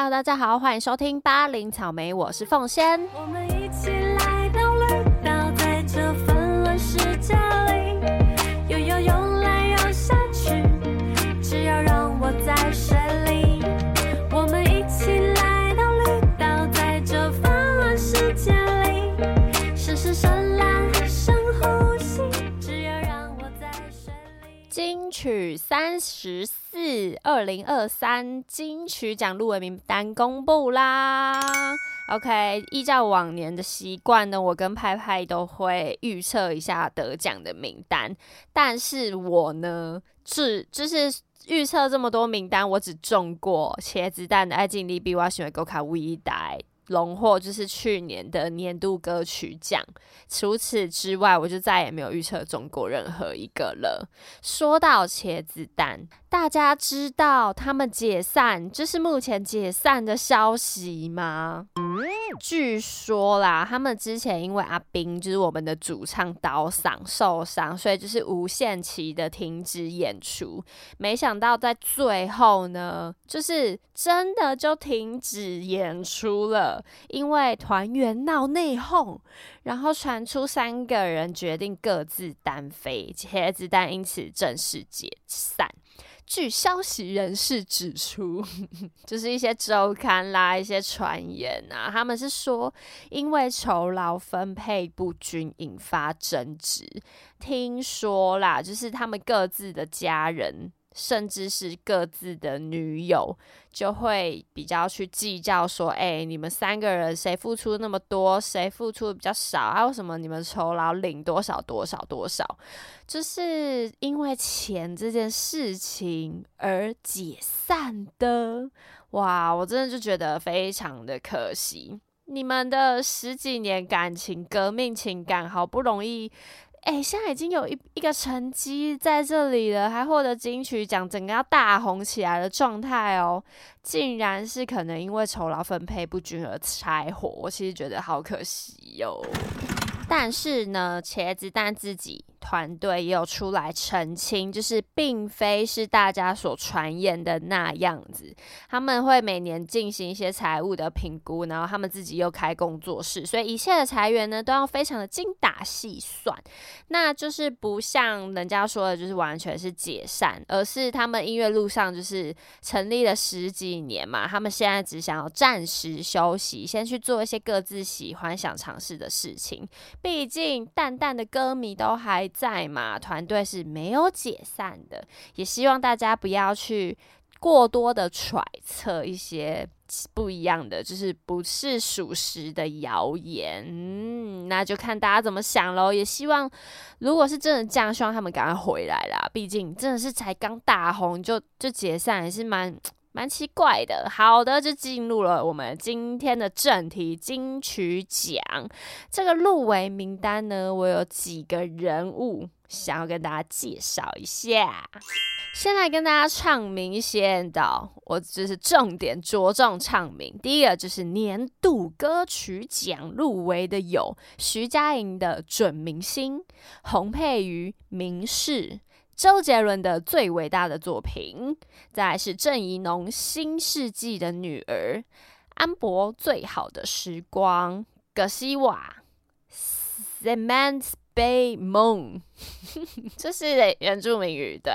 Hello，大家好，欢迎收听八零草莓，我是凤仙。我们一起来到绿岛，在这纷乱世界里，游游游来游下去，只要让我在水里。我们一起来到绿岛，在这纷乱世界里，深深深蓝，深呼吸，只要让我在水里。金曲三十四，二零二三金曲奖入围名单公布啦。OK，依照往年的习惯呢，我跟派派都会预测一下得奖的名单，但是我呢，只就是预测这么多名单，我只中过茄子蛋的《爱尽力比我喜欢狗卡微代》。荣获就是去年的年度歌曲奖，除此之外，我就再也没有预测中过任何一个了。说到茄子蛋，大家知道他们解散，这是目前解散的消息吗？据说啦，他们之前因为阿斌就是我们的主唱倒嗓受伤，所以就是无限期的停止演出。没想到在最后呢，就是真的就停止演出了，因为团员闹内讧，然后传出三个人决定各自单飞，茄子蛋因此正式解散。据消息人士指出，就是一些周刊啦、一些传言啊，他们是说因为酬劳分配不均引发争执。听说啦，就是他们各自的家人。甚至是各自的女友，就会比较去计较说，哎、你们三个人谁付出那么多，谁付出比较少啊？为什么你们酬劳领多少多少多少？就是因为钱这件事情而解散的。哇，我真的就觉得非常的可惜。你们的十几年感情、革命情感，好不容易。哎、现在已经有一一个成绩在这里了，还获得金曲奖，整个要大红起来的状态哦，竟然是可能因为酬劳分配不均而拆伙，我其实觉得好可惜哟、但是呢，茄子蛋自己团队也有出来澄清，就是并非是大家所传言的那样子。他们会每年进行一些财务的评估，然后他们自己又开工作室，所以一切的裁员呢都要非常的精打细算。那就是不像人家说的，就是完全是解散，而是他们音乐路上就是成立了十几年嘛，他们现在只想要暂时休息，先去做一些各自喜欢、想尝试的事情。毕竟淡淡的歌迷都还在嘛，团队是没有解散的，也希望大家不要去过多的揣测一些不一样的，就是不是属实的谣言。嗯，那就看大家怎么想喽。也希望如果是真的这样，希望他们赶快回来啦。毕竟真的是才刚大红就就解散，也是蛮。蛮奇怪的。好的，就进入了我们今天的正题——金曲奖。这个入围名单呢，我有几个人物想要跟大家介绍一下。先来跟大家唱明一些的，我就是重点着重唱明。第一个就是年度歌曲奖入围的有徐佳莹的《准明星》，洪佩瑜《明示》。周杰伦的最伟大的作品，再来是郑怡农《新世纪的女儿》，安博《最好的时光》，葛西瓦《Cement Bay Moon 》，这是原住民语。对，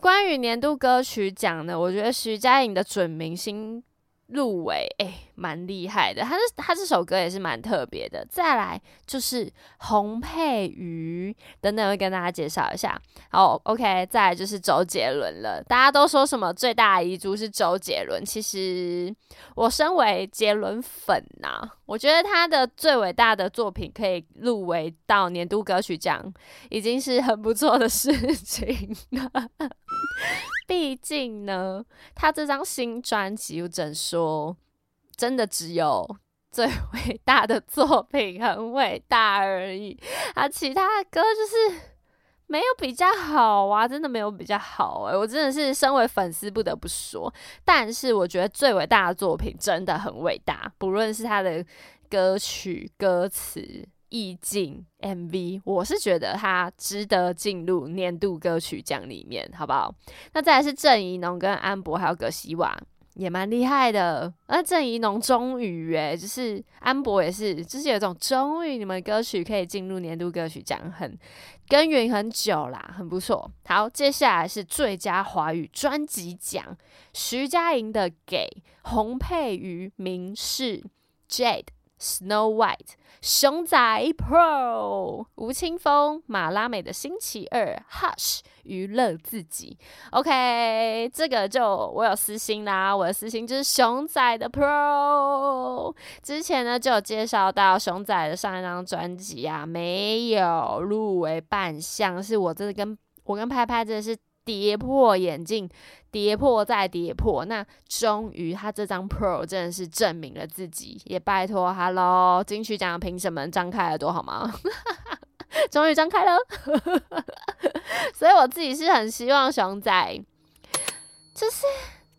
关于年度歌曲奖呢，我觉得徐佳莹的准明星入围，哎、蛮厉害的。他是他这首歌也是蛮特别的。再来就是洪佩瑜，等等会跟大家介绍一下。好，OK，再来就是周杰伦了。大家都说什么最大的遗珠是周杰伦，其实我身为杰伦粉呐、我觉得他的最伟大的作品可以入围到年度歌曲奖，已经是很不错的事情了。毕竟呢，他这张新专辑，我只能说，真的只有 最伟大的作品很伟大而已，啊，其他的歌就是没有比较好啊，真的没有比较好诶、我真的是身为粉丝不得不说，但是我觉得最伟大的作品真的很伟大，不论是他的歌曲、歌词。意境 MV，我是觉得它值得进入年度歌曲奖里面，好不好？那再来是郑怡农跟安博还有葛西瓦，也蛮厉害的。那郑怡农终于诶，就是安博也是，就是有一种终于你们歌曲可以进入年度歌曲奖，很耕耘很久啦，很不错。好，接下来是最佳华语专辑奖，徐佳莹的《给》，洪佩瑜《明示》，Jade。Snow White、熊仔 Pro、吴青峰、马拉美的星期二、Hush、娱乐自己。OK，这个就我有私心啦，我的私心就是熊仔的 Pro。之前呢就有介绍到熊仔的上一张专辑啊，没有入围半项，是我真的跟我跟拍拍真的是。跌破眼镜，跌破再跌破，那终于他这张 Pro 真的是证明了自己，也拜托 Hello 金曲奖评审们张开耳朵好吗？终于张开了，所以我自己是很希望熊仔，就是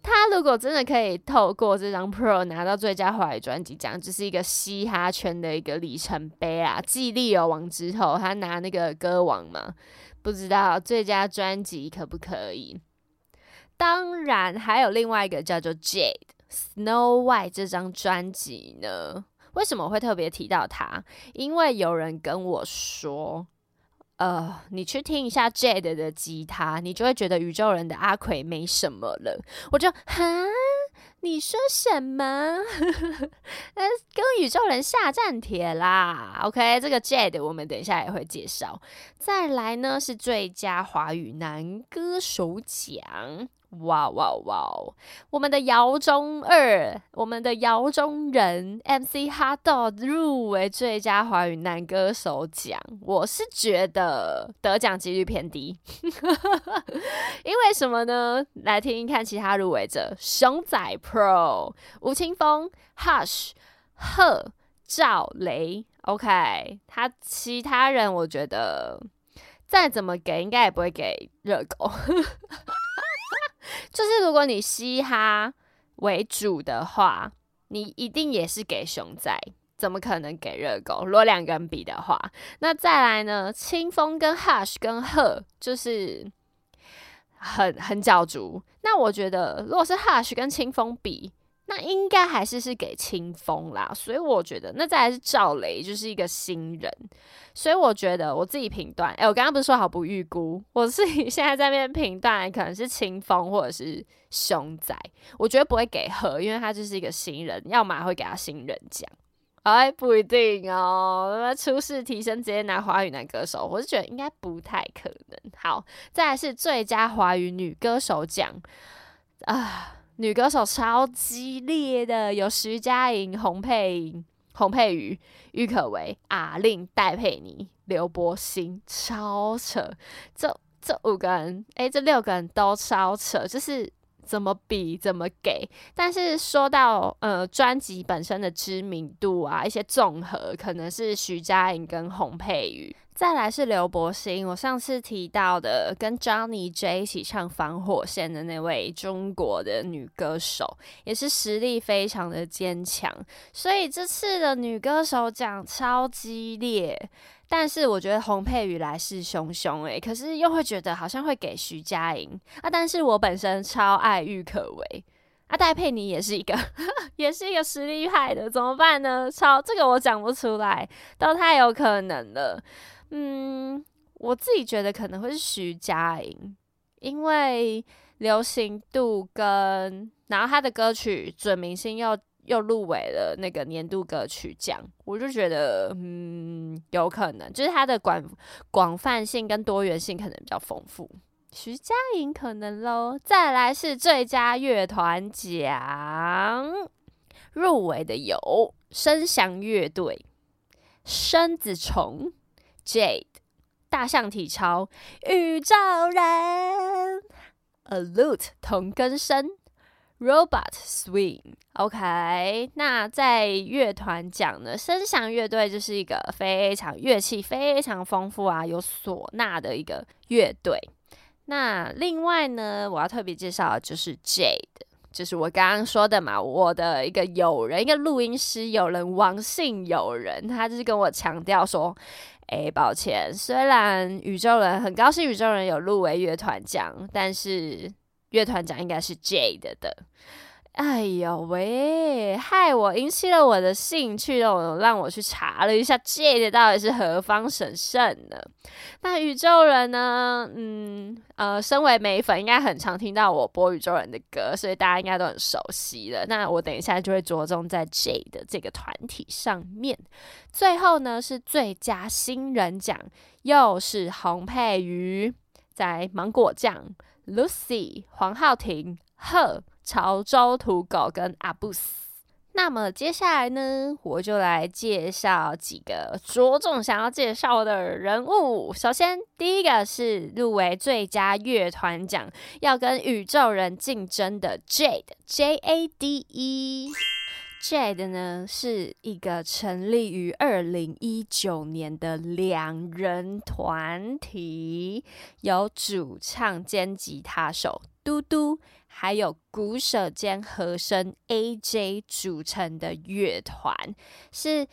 他如果真的可以透过这张 Pro 拿到最佳华语专辑奖，就是一个嘻哈圈的一个里程碑啊！继利友王之后，他拿那个歌王嘛。不知道最佳专辑可不可以？当然，还有另外一个叫做《Jade Snow White》这张专辑呢。为什么会特别提到它？因为有人跟我说，呃，你去听一下 Jade 的吉他，你就会觉得宇宙人的阿奎没什么了。我就哈。你说什么？呃，跟宇宙人下战帖啦。OK，这个 Jade 我们等一下也会介绍。再来呢是最佳华语男歌手奖。哇哇哇！我们的姚中二，我们的姚中人，MC Hotdog 入围最佳华语男歌手奖。我是觉得得奖几率偏低，因为什么呢？来听听看其他入围者：熊仔 Pro、吴青峰、Hush、贺、赵雷。OK，他其他人我觉得再怎么给，应该也不会给热狗。就是如果你嘻哈为主的话，你一定也是给熊仔，怎么可能给热狗？如果两个人比的话，那再来呢？清风跟 Hush 跟鹤就是很很角逐。那我觉得，如果是 Hush 跟清风比。那应该还是是给清风啦，所以我觉得那再来是赵雷，就是一个新人，所以我觉得我自己评断，哎，我刚刚不是说好不预估，我自己 现在在那边评断，可能是清风或者是熊仔，我觉得不会给贺，因为他就是一个新人，要么会给他新人奖，哎，不一定哦，那初试提升直接拿华语男歌手，我是觉得应该不太可能。好，再来是最佳华语女歌手奖啊。女歌手超激烈的，有徐佳莹、洪佩莹洪佩瑜、郁可唯、阿令、戴佩妮、刘柏辛，超扯！这这五个人，哎，这六个人都超扯，就是怎么比怎么给。但是说到呃专辑本身的知名度啊，一些综合，可能是徐佳莹跟洪佩瑜。再来是刘柏辛，我上次提到的跟 Johnny J 一起唱《防火线》的那位中国的女歌手，也是实力非常的坚强。所以这次的女歌手奖超激烈，但是我觉得洪佩瑜来势汹汹诶，可是又会觉得好像会给徐佳莹啊。但是我本身超爱郁可唯啊，戴佩妮也是一个，也是一个实力派的，怎么办呢？超这个我讲不出来，都太有可能了。嗯，我自己觉得可能会是徐佳莹，因为流行度跟然后他的歌曲准明星又又入围了那个年度歌曲奖，我就觉得嗯有可能，就是他的广广泛性跟多元性可能比较丰富，徐佳莹可能喽。再来是最佳乐团奖，入围的有声响乐队、生子虫。Jade、大象体操、宇宙人、A Lute 同根生、Robot Swing。OK，那在乐团讲呢，声响乐队就是一个非常乐器非常丰富啊，有唢呐的一个乐队。那另外呢，我要特别介绍的就是 Jade，就是我刚刚说的嘛，我的一个友人，一个录音师友人，王姓友人，他就是跟我强调说。哎，抱歉，虽然宇宙人很高兴宇宙人有入围乐团奖，但是乐团奖应该是 J 的的。哎呦喂，害我引起了我的兴趣哦，让我去查了一下 J 到底是何方神圣呢？那宇宙人呢？嗯呃，身为美粉，应该很常听到我播宇宙人的歌，所以大家应该都很熟悉了。那我等一下就会着重在 J 的这个团体上面。最后呢，是最佳新人奖，又是洪佩瑜，在芒果酱、Lucy、黄浩庭、贺。潮州土狗跟阿布斯。那么接下来呢，我就来介绍几个着重想要介绍的人物。首先，第一个是入围最佳乐团奖，要跟宇宙人竞争的 Jade J A D E。Jade 呢是一个成立于二零一九年的两人团体，由主唱兼吉他手嘟嘟。还有鼓手兼和声 AJ 组成的乐团是。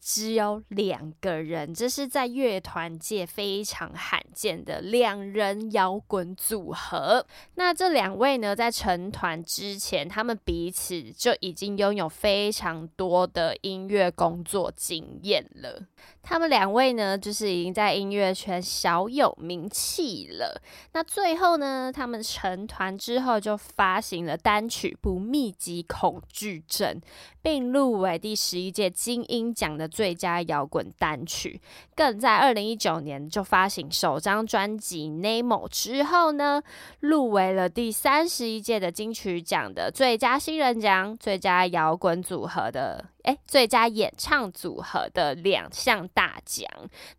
只有两个人，这是在乐团界非常罕见的两人摇滚组合。那这两位呢，在成团之前，他们彼此就已经拥有非常多的音乐工作经验了。他们两位呢，就是已经在音乐圈小有名气了。那最后呢，他们成团之后就发行了单曲《不密集恐惧症》，并入围第十一届金鹰奖的。最佳摇滚单曲，更在二零一九年就发行首张专辑《Nemo》之后呢，入围了第三十一届的金曲奖的最佳新人奖、最佳摇滚组合的诶最佳演唱组合的两项大奖。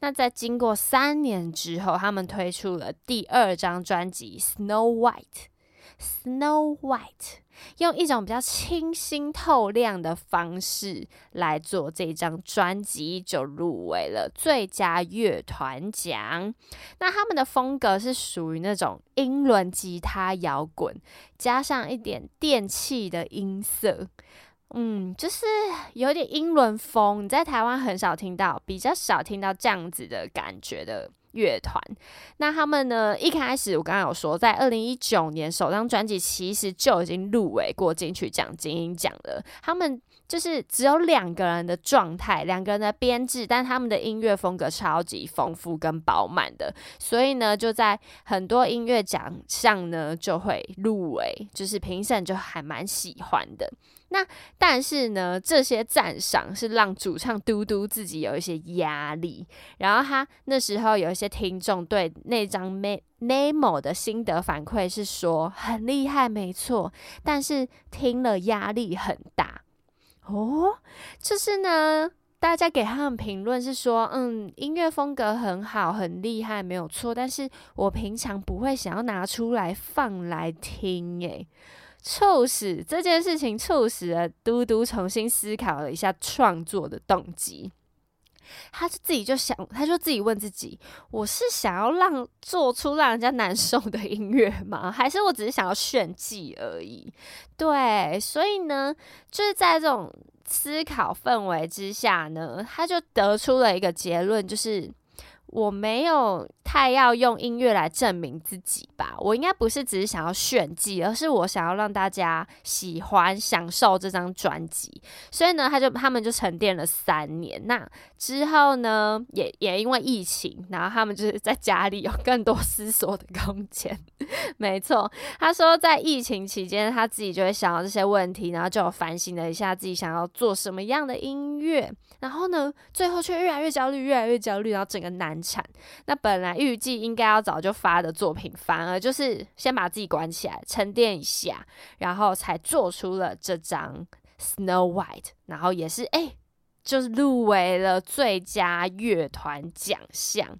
那在经过三年之后，他们推出了第二张专辑《Snow White》。Snow White 用一种比较清新透亮的方式来做这张专辑，就入围了最佳乐团奖。那他们的风格是属于那种英伦吉他摇滚，加上一点电器的音色，嗯，就是有点英伦风。你在台湾很少听到，比较少听到这样子的感觉的。乐团，那他们呢？一开始我刚刚有说，在二零一九年首张专辑其实就已经入围过金曲奖、金鹰奖了。他们就是只有两个人的状态，两个人的编制，但他们的音乐风格超级丰富跟饱满的，所以呢，就在很多音乐奖项呢就会入围，就是评审就还蛮喜欢的。那但是呢，这些赞赏是让主唱嘟嘟自己有一些压力。然后他那时候有一些听众对那张《Nemo》的心得反馈是说很厉害，没错，但是听了压力很大。哦，就是呢，大家给他们评论是说，嗯，音乐风格很好，很厉害，没有错。但是我平常不会想要拿出来放来听，诶。促使这件事情，促使了嘟嘟重新思考了一下创作的动机。他就自己就想，他就自己问自己：我是想要让做出让人家难受的音乐吗？还是我只是想要炫技而已？对，所以呢，就是在这种思考氛围之下呢，他就得出了一个结论，就是。我没有太要用音乐来证明自己吧，我应该不是只是想要炫技，而是我想要让大家喜欢、享受这张专辑。所以呢，他就他们就沉淀了三年。那之后呢，也也因为疫情，然后他们就是在家里有更多思索的空间。没错，他说在疫情期间，他自己就会想到这些问题，然后就有反省了一下自己想要做什么样的音乐。然后呢，最后却越来越焦虑，越来越焦虑，然后整个难产。那本来预计应该要早就发的作品，反而就是先把自己关起来，沉淀一下，然后才做出了这张《Snow White》，然后也是哎，就是入围了最佳乐团奖项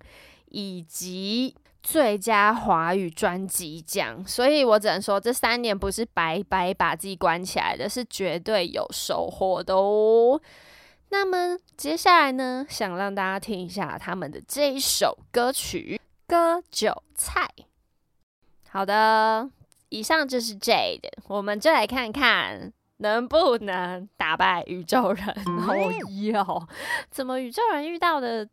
以及最佳华语专辑奖。所以我只能说，这三年不是白白把自己关起来的，是绝对有收获的哦。那么接下来呢，想让大家听一下他们的这一首歌曲《割韭菜》。好的，以上就是 Jade，我们就来看看能不能打败宇宙人。哦哟，怎么宇宙人遇到的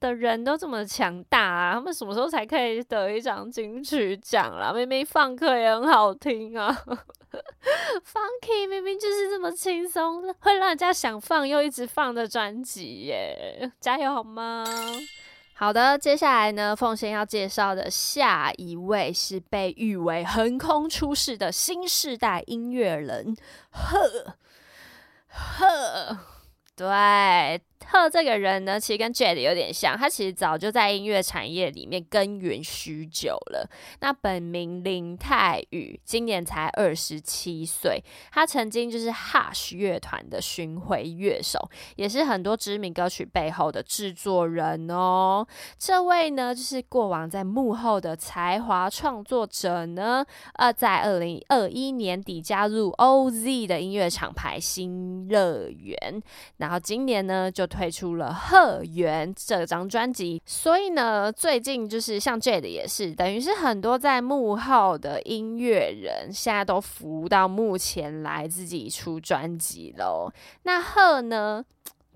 的人都这么强大啊，他们什么时候才可以得一张金曲奖啦？明明放歌也很好听啊，Funky 明明就是这么轻松，会让人家想放又一直放的专辑耶，加油好吗？好的，接下来呢，凤仙要介绍的下一位是被誉为横空出世的新时代音乐人，呵呵，对。赫这个人呢，其实跟 Jade 有点像，他其实早就在音乐产业里面耕耘许久了。那本名林泰宇，今年才二十七岁。他曾经就是 Hush 乐团的巡回乐手，也是很多知名歌曲背后的制作人哦。这位呢，就是过往在幕后的才华创作者呢。呃，在二零二一年底加入 OZ 的音乐厂牌新乐园，然后今年呢就。推推出了《贺元》这张专辑，所以呢，最近就是像 Jade 也是，等于是很多在幕后的音乐人，现在都浮到幕前来自己出专辑喽。那贺呢？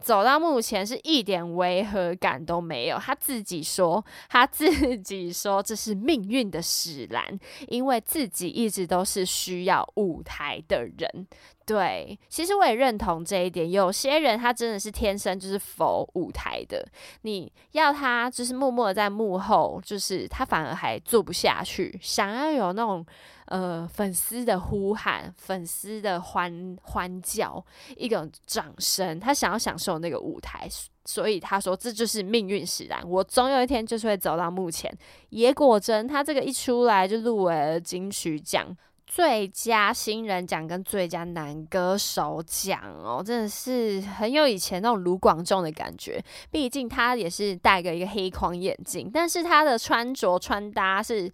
走到目前是一点违和感都没有。他自己说，他自己说这是命运的使然，因为自己一直都是需要舞台的人。对，其实我也认同这一点。有些人他真的是天生就是否舞台的，你要他就是默默在幕后，就是他反而还做不下去，想要有那种。呃，粉丝的呼喊，粉丝的欢欢叫，一个掌声，他想要享受那个舞台，所以他说这就是命运使然，我总有一天就是会走到幕前。也果真，他这个一出来就入围了金曲奖最佳新人奖跟最佳男歌手奖哦，真的是很有以前那种卢广仲的感觉。毕竟他也是戴个一个黑框眼镜，但是他的穿着穿搭是。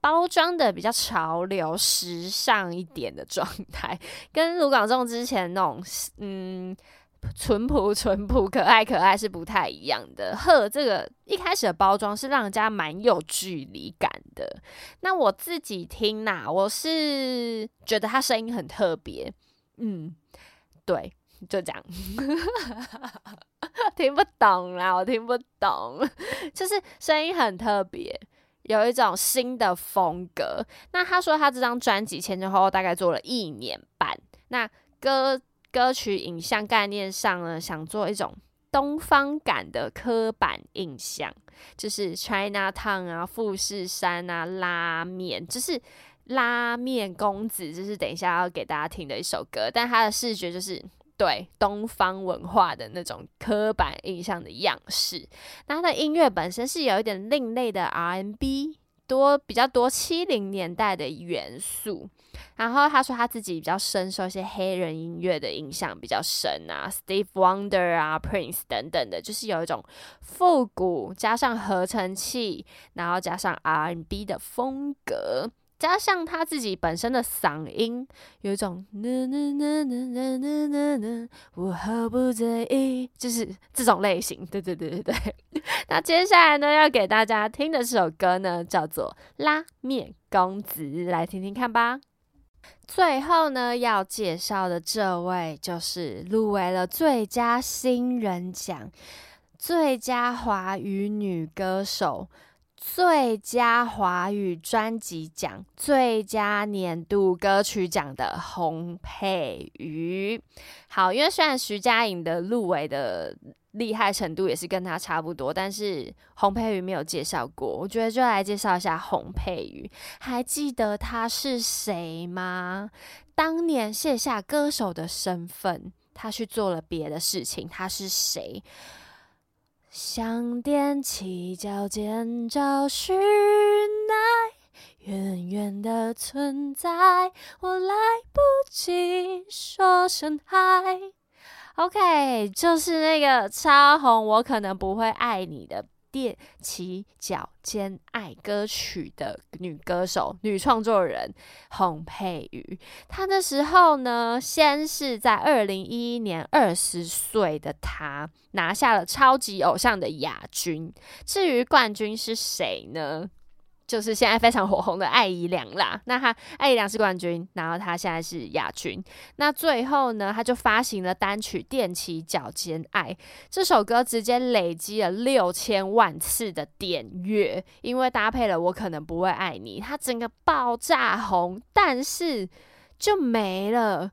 包装的比较潮流、时尚一点的状态，跟卢广仲之前那种嗯淳朴、淳朴、可爱、可爱是不太一样的。呵，这个一开始的包装是让人家蛮有距离感的。那我自己听呐，我是觉得他声音很特别。嗯，对，就这样，听不懂啦，我听不懂，就是声音很特别。有一种新的风格。那他说他这张专辑前前后后大概做了一年半。那歌歌曲影像概念上呢，想做一种东方感的刻板印象，就是 China Town 啊、富士山啊、拉面，就是拉面公子，就是等一下要给大家听的一首歌。但他的视觉就是。对东方文化的那种刻板印象的样式，那他的音乐本身是有一点另类的 R&B，多比较多七零年代的元素。然后他说他自己比较深受一些黑人音乐的影响比较深啊，Steve Wonder 啊、Prince 等等的，就是有一种复古加上合成器，然后加上 R&B 的风格。加上他自己本身的嗓音，有一种我毫不在意，就是这种类型。对对对对对。那接下来呢，要给大家听的这首歌呢，叫做《拉面公子》，来听听看吧。最后呢，要介绍的这位就是入围了最佳新人奖、最佳华语女歌手。最佳华语专辑奖、最佳年度歌曲奖的洪佩瑜。好，因为虽然徐佳莹的入围的厉害程度也是跟她差不多，但是洪佩瑜没有介绍过，我觉得就来介绍一下洪佩瑜。还记得他是谁吗？当年卸下歌手的身份，他去做了别的事情。他是谁？想踮起脚尖找寻爱，远远的存在，我来不及说声嗨。OK，就是那个超红，我可能不会爱你的。踮起脚尖爱歌曲的女歌手、女创作人洪佩瑜，她那时候呢，先是在二零一一年二十岁的她拿下了超级偶像的亚军。至于冠军是谁呢？就是现在非常火红的艾怡良啦。那他艾怡良是冠军，然后他现在是亚军。那最后呢，他就发行了单曲《踮起脚尖爱》这首歌，直接累积了六千万次的点阅，因为搭配了《我可能不会爱你》，它整个爆炸红，但是就没了。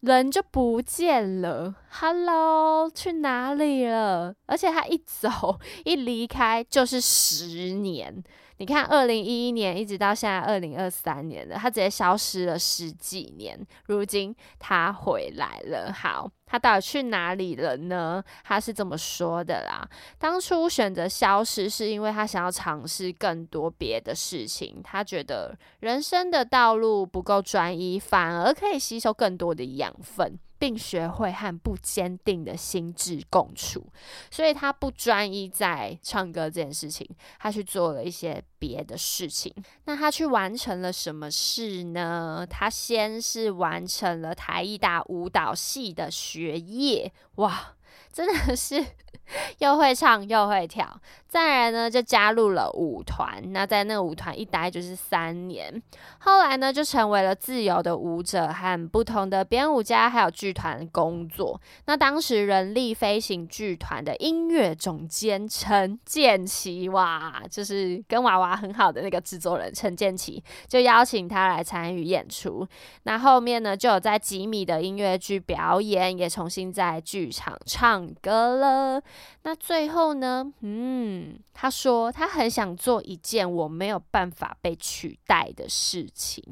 人就不见了，Hello，去哪里了？而且他一走一离开就是十年。你看，二零一一年一直到现在二零二三年了，他直接消失了十几年。如今他回来了，好，他到底去哪里了呢？他是这么说的啦：当初选择消失，是因为他想要尝试更多别的事情。他觉得人生的道路不够专一，反而可以吸收更多的养分。并学会和不坚定的心智共处，所以他不专一在唱歌这件事情，他去做了一些别的事情。那他去完成了什么事呢？他先是完成了台艺大舞蹈系的学业，哇，真的是。又会唱又会跳，再来呢就加入了舞团。那在那个舞团一待就是三年，后来呢就成为了自由的舞者，和不同的编舞家还有剧团工作。那当时人力飞行剧团的音乐总监陈建奇，哇，就是跟娃娃很好的那个制作人陈建奇，就邀请他来参与演出。那后面呢就有在吉米的音乐剧表演，也重新在剧场唱唱歌了。那最后呢？嗯，他说他很想做一件我没有办法被取代的事情，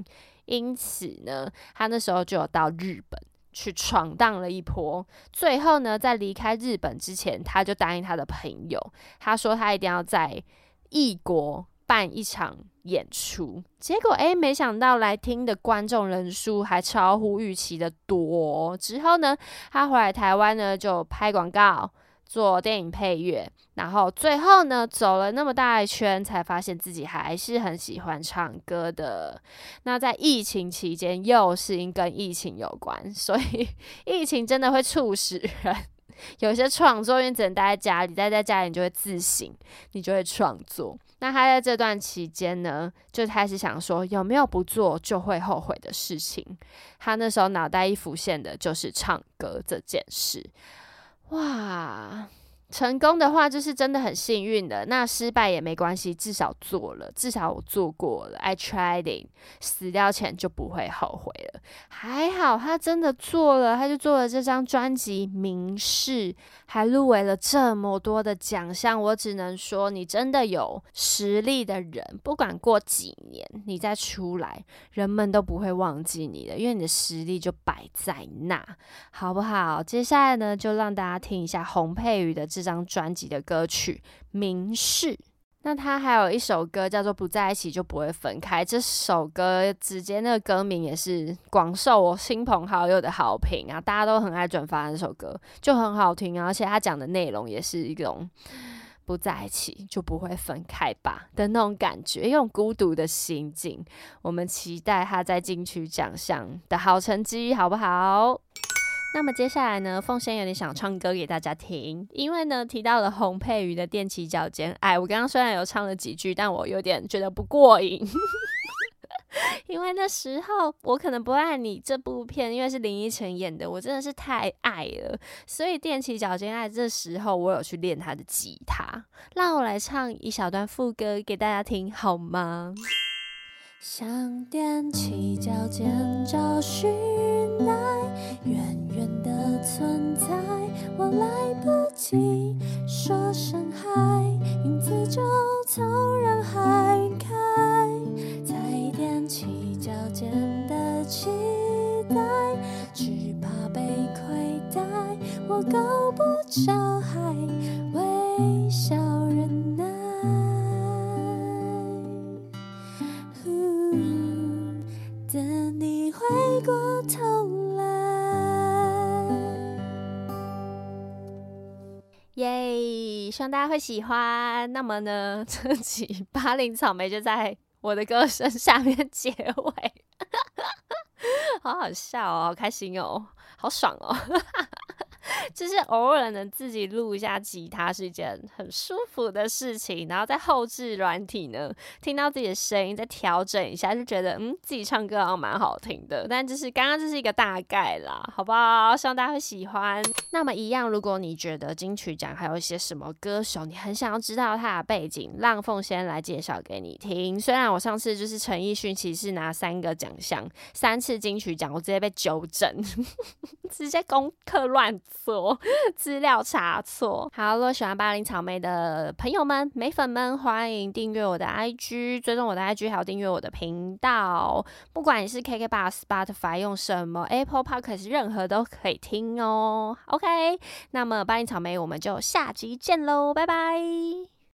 因此呢，他那时候就有到日本去闯荡了一波。最后呢，在离开日本之前，他就答应他的朋友，他说他一定要在异国办一场演出。结果诶，没想到来听的观众人数还超乎预期的多。之后呢，他回来台湾呢，就拍广告。做电影配乐，然后最后呢，走了那么大一圈，才发现自己还是很喜欢唱歌的。那在疫情期间，又是因跟疫情有关，所以 疫情真的会促使人有些创作，因为只能待在家里，待在家里你就会自省，你就会创作。那他在这段期间呢，就开始想说，有没有不做就会后悔的事情？他那时候脑袋一浮现的就是唱歌这件事。哇！成功的话就是真的很幸运的，那失败也没关系，至少做了，至少我做过了。I tried it，死掉前就不会后悔了。还好他真的做了，他就做了这张专辑《明示》，还入围了这么多的奖项。我只能说，你真的有实力的人，不管过几年你再出来，人们都不会忘记你的，因为你的实力就摆在那，好不好？接下来呢，就让大家听一下洪佩瑜的。这张专辑的歌曲《明示》，那他还有一首歌叫做《不在一起就不会分开》。这首歌直接那个歌名也是广受我亲朋好友的好评啊，大家都很爱转发这首歌，就很好听啊。而且他讲的内容也是一种不在一起就不会分开吧的那种感觉，一种孤独的心境。我们期待他在金曲奖项的好成绩，好不好？那么接下来呢，凤仙有点想唱歌给大家听，因为呢提到了洪佩瑜的踮起脚尖爱，我刚刚虽然有唱了几句，但我有点觉得不过瘾，因为那时候我可能不爱你这部片，因为是林依晨演的，我真的是太爱了，所以踮起脚尖爱这时候我有去练他的吉他，让我来唱一小段副歌给大家听好吗？想踮起脚尖找寻爱，远远的存在，我来不及说声大家会喜欢。那么呢，这集八零草莓就在我的歌声下面结尾，好好笑哦，好开心哦，好爽哦！就是偶尔能自己录一下吉他是一件很舒服的事情，然后在后置软体呢，听到自己的声音再调整一下，就觉得嗯自己唱歌好像蛮好听的。但就是刚刚这是一个大概啦，好不好？希望大家会喜欢。那么一样，如果你觉得金曲奖还有一些什么歌手，你很想要知道他的背景，让凤仙来介绍给你听。虽然我上次就是陈奕迅，其实拿三个奖项，三次金曲奖，我直接被纠正，直接功课乱，资料查错。好，如果喜欢巴林草莓的朋友们、美粉们，欢迎订阅我的 IG，追踪我的 IG，还有订阅我的频道。不管你是 KK 八、Spotify 用什么 Apple Podcast，任何都可以听哦。OK，那么巴林草莓，我们就下集见喽，拜拜。